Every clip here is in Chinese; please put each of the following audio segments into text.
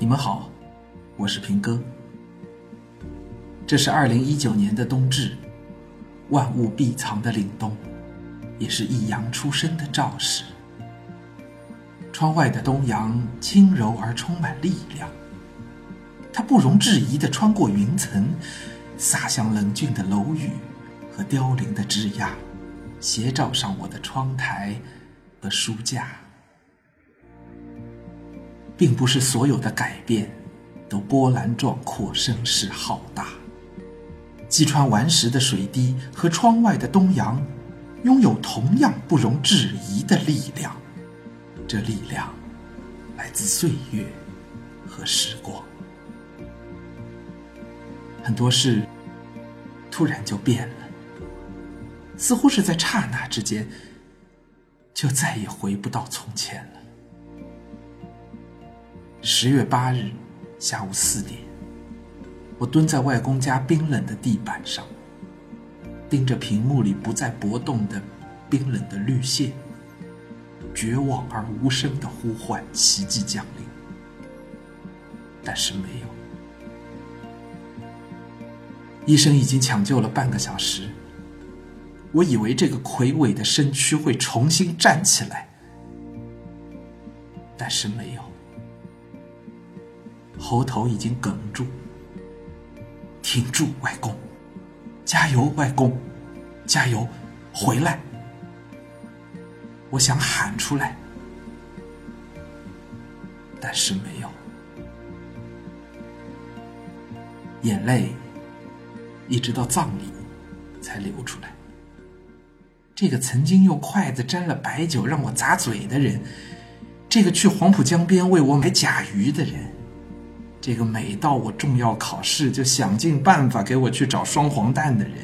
你们好，我是平哥。这是二零一九年的冬至，万物闭藏的凛冬，也是一阳初生的兆时。窗外的东阳轻柔而充满力量，它不容置疑地穿过云层，洒向冷峻的楼宇和凋零的枝桠，斜照上我的窗台和书架。并不是所有的改变都波澜壮阔、声势浩大。击穿顽石的水滴和窗外的东阳，拥有同样不容置疑的力量。这力量来自岁月和时光。很多事突然就变了，似乎是在刹那之间，就再也回不到从前了。十月八日下午四点，我蹲在外公家冰冷的地板上，盯着屏幕里不再搏动的冰冷的绿线，绝望而无声的呼唤奇迹降临。但是没有，医生已经抢救了半个小时。我以为这个魁伟的身躯会重新站起来，但是没有。喉头已经哽住，挺住，外公，加油，外公，加油，回来！我想喊出来，但是没有，眼泪一直到葬礼才流出来。这个曾经用筷子沾了白酒让我砸嘴的人，这个去黄浦江边为我买甲鱼的人。这个每到我重要考试就想尽办法给我去找双黄蛋的人，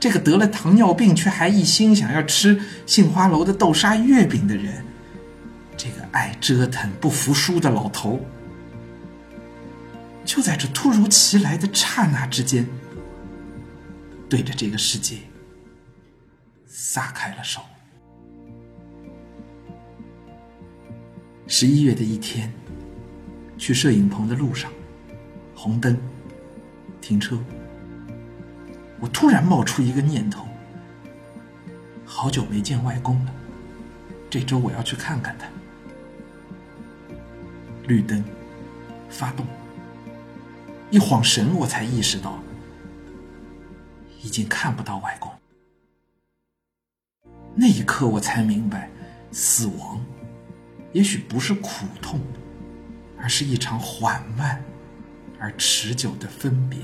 这个得了糖尿病却还一心想要吃杏花楼的豆沙月饼的人，这个爱折腾不服输的老头，就在这突如其来的刹那之间，对着这个世界撒开了手。十一月的一天。去摄影棚的路上，红灯，停车。我突然冒出一个念头：好久没见外公了，这周我要去看看他。绿灯，发动。一晃神，我才意识到，已经看不到外公。那一刻，我才明白，死亡，也许不是苦痛。而是一场缓慢而持久的分别。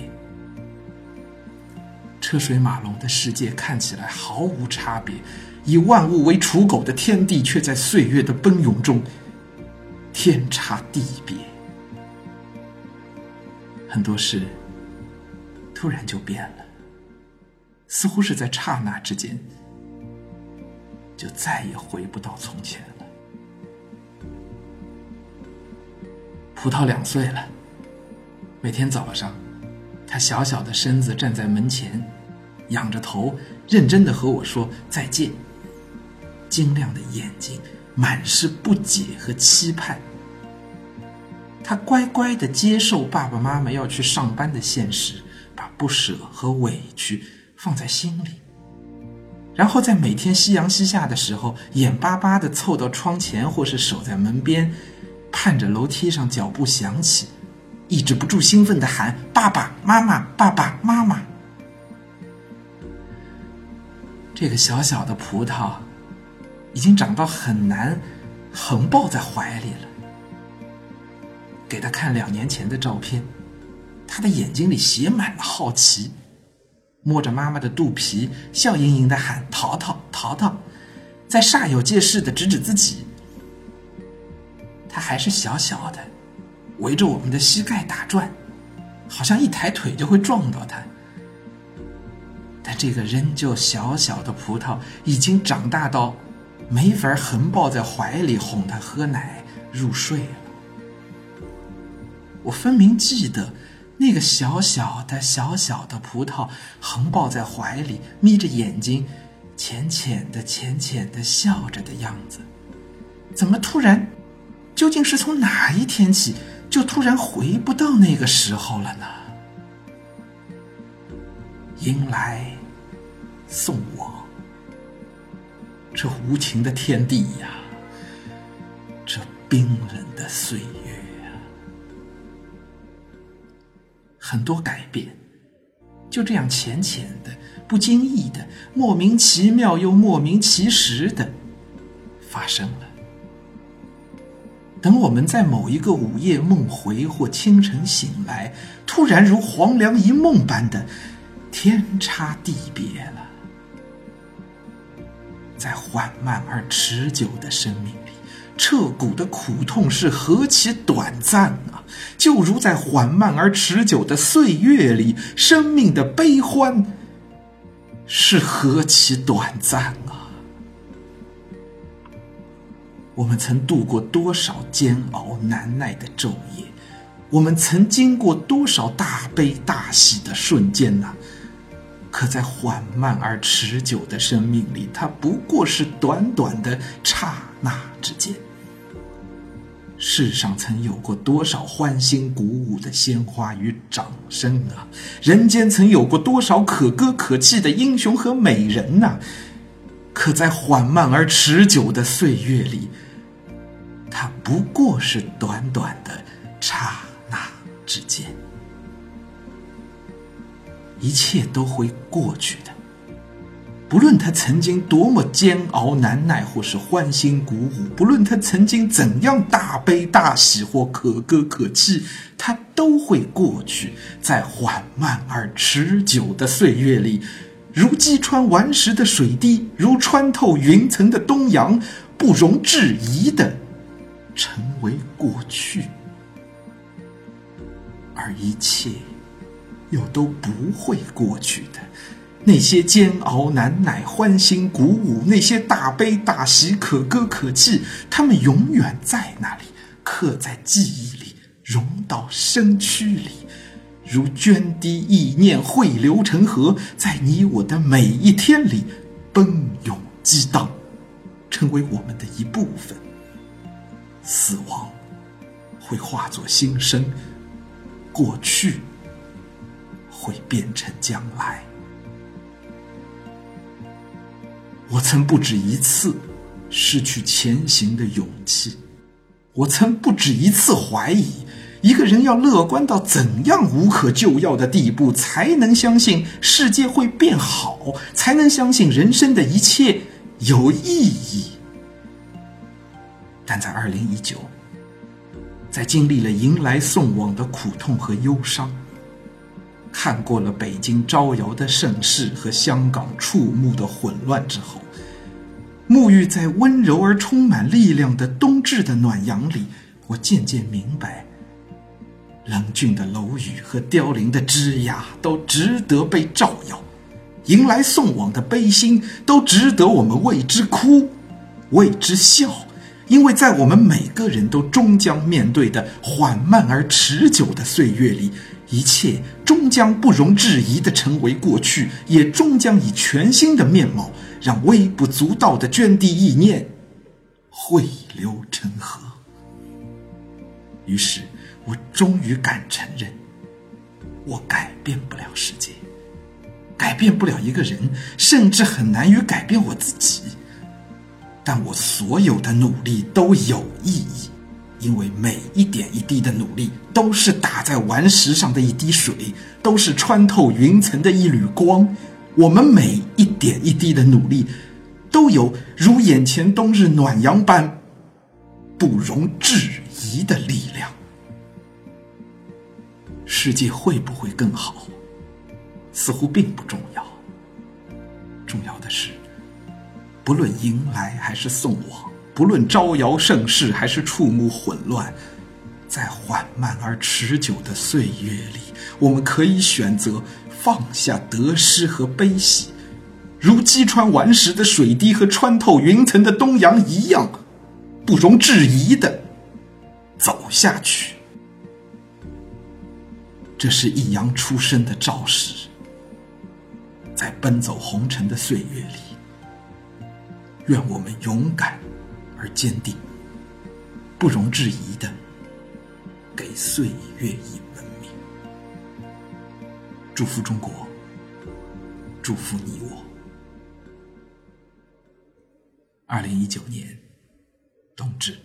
车水马龙的世界看起来毫无差别，以万物为刍狗的天地却在岁月的奔涌中天差地别。很多事突然就变了，似乎是在刹那之间，就再也回不到从前。葡萄两岁了，每天早上，他小小的身子站在门前，仰着头，认真的和我说再见。晶亮的眼睛满是不解和期盼。他乖乖的接受爸爸妈妈要去上班的现实，把不舍和委屈放在心里，然后在每天夕阳西下的时候，眼巴巴的凑到窗前，或是守在门边。看着楼梯上脚步响起，抑制不住兴奋的喊：“爸爸妈妈，爸爸妈妈！”这个小小的葡萄，已经长到很难横抱在怀里了。给他看两年前的照片，他的眼睛里写满了好奇，摸着妈妈的肚皮，笑盈盈的喊：“淘淘，淘淘！”在煞有介事的指指自己。他还是小小的，围着我们的膝盖打转，好像一抬腿就会撞到他。但这个仍旧小小的葡萄已经长大到没法横抱在怀里哄他喝奶入睡了。我分明记得那个小小的小小的葡萄横抱在怀里，眯着眼睛，浅浅的浅浅的笑着的样子，怎么突然？究竟是从哪一天起，就突然回不到那个时候了呢？迎来，送往，这无情的天地呀，这冰冷的岁月啊，很多改变，就这样浅浅的、不经意的、莫名其妙又莫名其实的发生了。等我们在某一个午夜梦回或清晨醒来，突然如黄粱一梦般的。天差地别了，在缓慢而持久的生命里，彻骨的苦痛是何其短暂啊！就如在缓慢而持久的岁月里，生命的悲欢是何其短暂啊！我们曾度过多少煎熬难耐的昼夜，我们曾经过多少大悲大喜的瞬间呢？可在缓慢而持久的生命里，它不过是短短的刹那之间。世上曾有过多少欢欣鼓舞的鲜花与掌声啊！人间曾有过多少可歌可泣的英雄和美人呐！可在缓慢而持久的岁月里，它不过是短短的刹那之间。一切都会过去的，不论他曾经多么煎熬难耐，或是欢欣鼓舞；不论他曾经怎样大悲大喜或可歌可泣，他都会过去。在缓慢而持久的岁月里，如击穿顽石的水滴，如穿透云层的东阳，不容置疑的成为过去，而一切。又都不会过去的，那些煎熬难耐、欢欣鼓舞，那些大悲大喜、可歌可泣，他们永远在那里，刻在记忆里，融到身躯里，如涓滴意念汇流成河，在你我的每一天里奔涌激荡，成为我们的一部分。死亡会化作新生，过去。会变成将来。我曾不止一次失去前行的勇气，我曾不止一次怀疑，一个人要乐观到怎样无可救药的地步，才能相信世界会变好，才能相信人生的一切有意义。但在二零一九，在经历了迎来送往的苦痛和忧伤。看过了北京招摇的盛世和香港触目的混乱之后，沐浴在温柔而充满力量的冬至的暖阳里，我渐渐明白，冷峻的楼宇和凋零的枝桠都值得被照耀，迎来送往的悲心都值得我们为之哭，为之笑，因为在我们每个人都终将面对的缓慢而持久的岁月里。一切终将不容置疑地成为过去，也终将以全新的面貌，让微不足道的涓滴意念汇流成河。于是，我终于敢承认，我改变不了世界，改变不了一个人，甚至很难于改变我自己。但我所有的努力都有意义。因为每一点一滴的努力，都是打在顽石上的一滴水，都是穿透云层的一缕光。我们每一点一滴的努力，都有如眼前冬日暖阳般不容置疑的力量。世界会不会更好，似乎并不重要。重要的是，不论迎来还是送往。不论招摇盛世还是触目混乱，在缓慢而持久的岁月里，我们可以选择放下得失和悲喜，如击穿顽石的水滴和穿透云层的东阳一样，不容置疑的走下去。这是易阳出生的肇事，在奔走红尘的岁月里，愿我们勇敢。而坚定，不容置疑的给岁月以文明。祝福中国，祝福你我。二零一九年冬至。